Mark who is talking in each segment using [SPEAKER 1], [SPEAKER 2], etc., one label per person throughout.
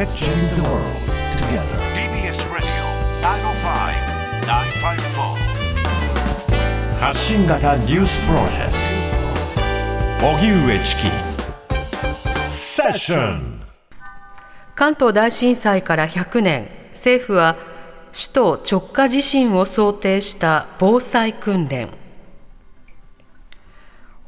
[SPEAKER 1] Let's change the world together.
[SPEAKER 2] TBS Radio 905-954
[SPEAKER 1] 発信型ニュースプロジェクト荻上チキ。セッション
[SPEAKER 3] 関東大震災から100年。政府は首都直下地震を想定した防災訓練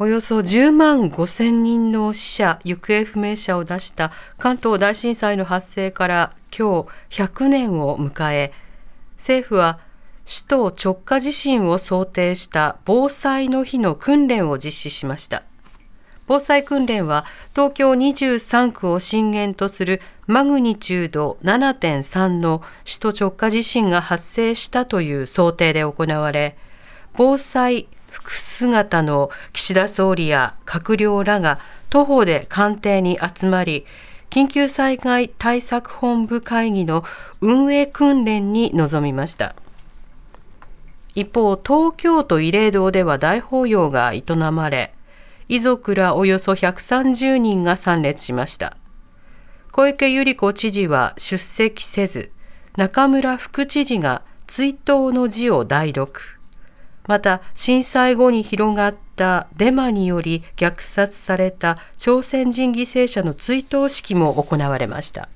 [SPEAKER 3] およそ10万5千人の死者・行方不明者を出した関東大震災の発生から今日100年を迎え政府は首都直下地震を想定した防災の日の訓練を実施しました。防災訓練は東京23区を震源とするマグニチュード7.3の首都直下地震が発生したという想定で行われ防災服姿の岸田総理や閣僚らが徒歩で官邸に集まり緊急災害対策本部会議の運営訓練に臨みました。一方東京都慰霊堂では大法要が営まれ遺族らおよそ130人が参列しました。小池百合子知事は出席せず中村副知事が追悼の辞を代読。また震災後に広がったデマにより虐殺された朝鮮人犠牲者の追悼式も行われました。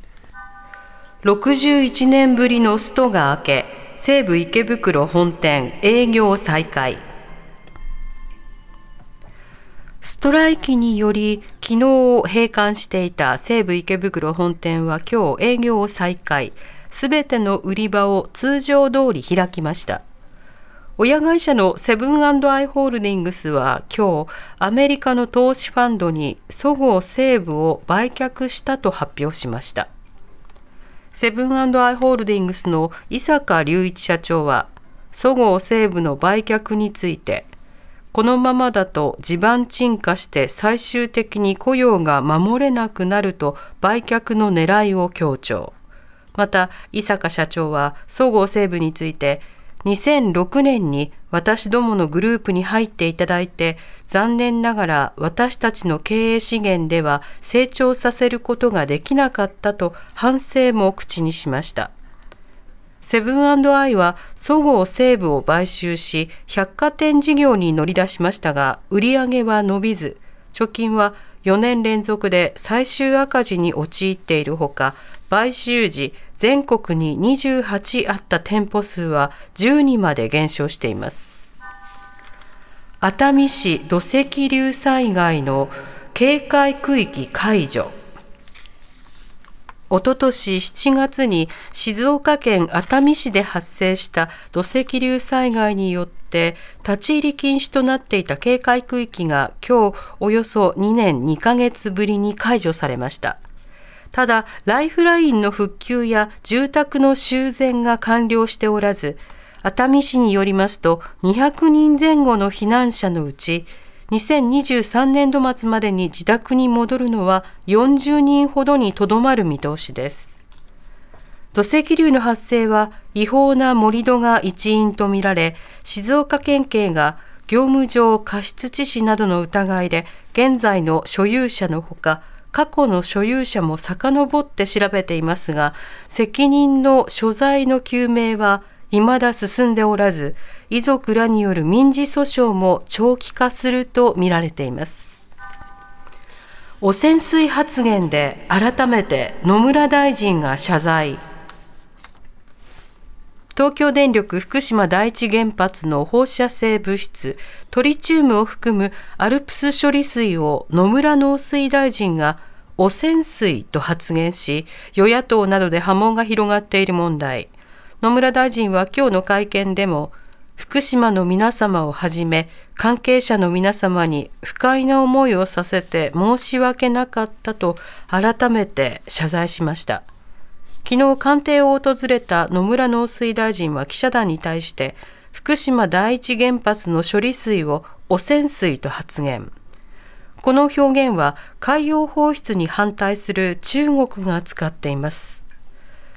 [SPEAKER 3] 61年ぶりのストが明け西武池袋本店営業再開。ストライキにより昨日閉館していた西武池袋本店は今日営業を再開。すべての売り場を通常通り開きました。親会社のセブンアイ・ホールディングスは今日アメリカの投資ファンドにそごう・西武を売却したと発表しました。セブンアイ・ホールディングスの伊坂隆一社長はそごう・西武の売却についてこのままだと地盤沈下して最終的に雇用が守れなくなると売却の狙いを強調。また伊坂社長はそごう・西武について2006年に私どものグループに入っていただいて、残念ながら私たちの経営資源では成長させることができなかったと反省も口にしました。セブンアイはそごう・西武を買収し、百貨店事業に乗り出しましたが、売り上げは伸びず、貯金は4年連続で最終赤字に陥っているほか、買収時、全国に28あった店舗数は12まで減少しています。熱海市土石流災害の警戒区域解除。おととし7月に静岡県熱海市で発生した土石流災害によって立ち入り禁止となっていた警戒区域が今日およそ2年2ヶ月ぶりに解除されました。ただ、ライフラインの復旧や住宅の修繕が完了しておらず、熱海市によりますと、200人前後の避難者のうち、2023年度末までに自宅に戻るのは40人ほどにとどまる見通しです。土石流の発生は違法な盛り土が一因とみられ、静岡県警が業務上過失致死などの疑いで現在の所有者のほか過去の所有者も遡って調べていますが、責任の所在の究明は未だ進んでおらず、遺族らによる民事訴訟も長期化するとみられています。汚染水発言で改めて野村大臣が謝罪。東京電力福島第一原発の放射性物質トリチウムを含むアルプス処理水を野村農水大臣が汚染水と発言し与野党などで波紋が広がっている問題野村大臣は今日の会見でも福島の皆様をはじめ関係者の皆様に不快な思いをさせて申し訳なかったと改めて謝罪しました。昨日官邸を訪れた野村農水大臣は記者団に対して福島第一原発の処理水を汚染水と発言。この表現は海洋放出に反対する中国が使っています。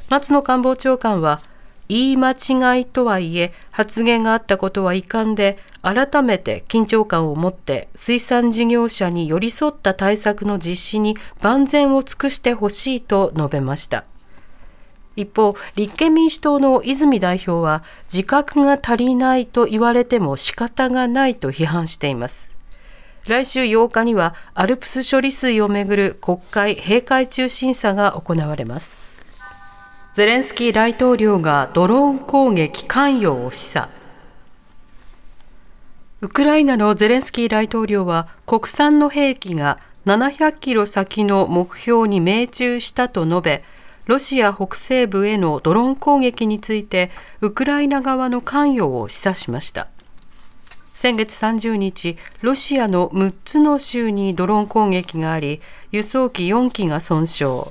[SPEAKER 3] 松野官房長官は言い間違いとはいえ発言があったことは遺憾で改めて緊張感を持って水産事業者に寄り添った対策の実施に万全を尽くしてほしいと述べました。一方、立憲民主党の泉代表は自覚が足りないと言われても仕方がないと批判しています。来週8日にはアルプス処理水をめぐる国会閉会中審査が行われます。ゼレンスキー大統領がドローン攻撃関与を示唆。ウクライナのゼレンスキー大統領は国産の兵器が700キロ先の目標に命中したと述べ、ロシア北西部へのドローン攻撃についてウクライナ側の関与を示唆しました。先月30日ロシアの6つの州にドローン攻撃があり輸送機4機が損傷。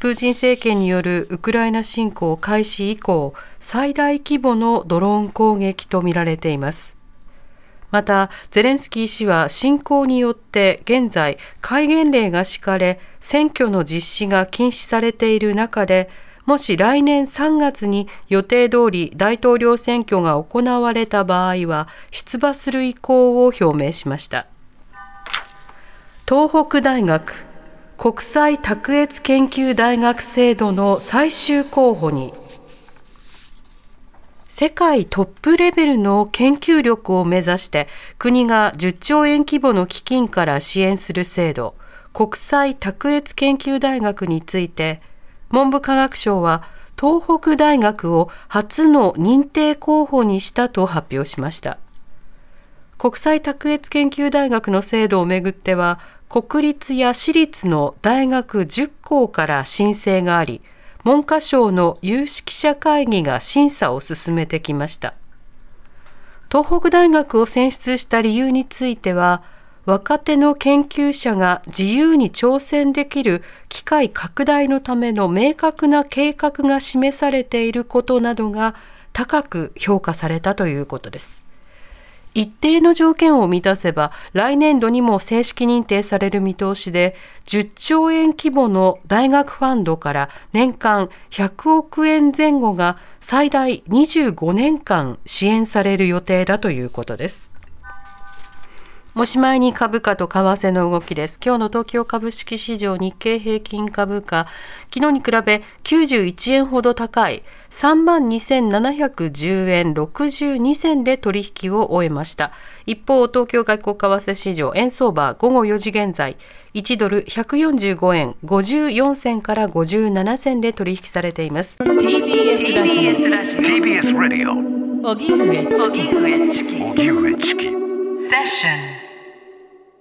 [SPEAKER 3] プーチン政権によるウクライナ侵攻開始以降最大規模のドローン攻撃とみられています。また、ゼレンスキー氏は侵攻によって現在、戒厳令が敷かれ、選挙の実施が禁止されている中で、もし来年3月に予定通り大統領選挙が行われた場合は、出馬する意向を表明しました。東北大学国際卓越研究大学制度の最終候補に世界トップレベルの研究力を目指して国が10兆円規模の基金から支援する制度国際卓越研究大学について文部科学省は東北大学を初の認定候補にしたと発表しました。国際卓越研究大学の制度をめぐっては国立や私立の大学10校から申請があり文科省の有識者会議が審査を進めてきました。東北大学を選出した理由については若手の研究者が自由に挑戦できる機会拡大のための明確な計画が示されていることなどが高く評価されたということです。一定の条件を満たせば来年度にも正式認定される見通しで10兆円規模の大学ファンドから年間100億円前後が最大25年間支援される予定だということです。おしまいに株価と為替の動きです。今日の東京株式市場日経平均株価、昨日に比べ91円ほど高い。32,710円62銭で取引を終えました。一方、東京外国為替市場円相場午後4時現在、1ドル145円54銭から57銭で取引されています。TBS ラジオ TBS ラジオ荻上チキ荻上チキセッション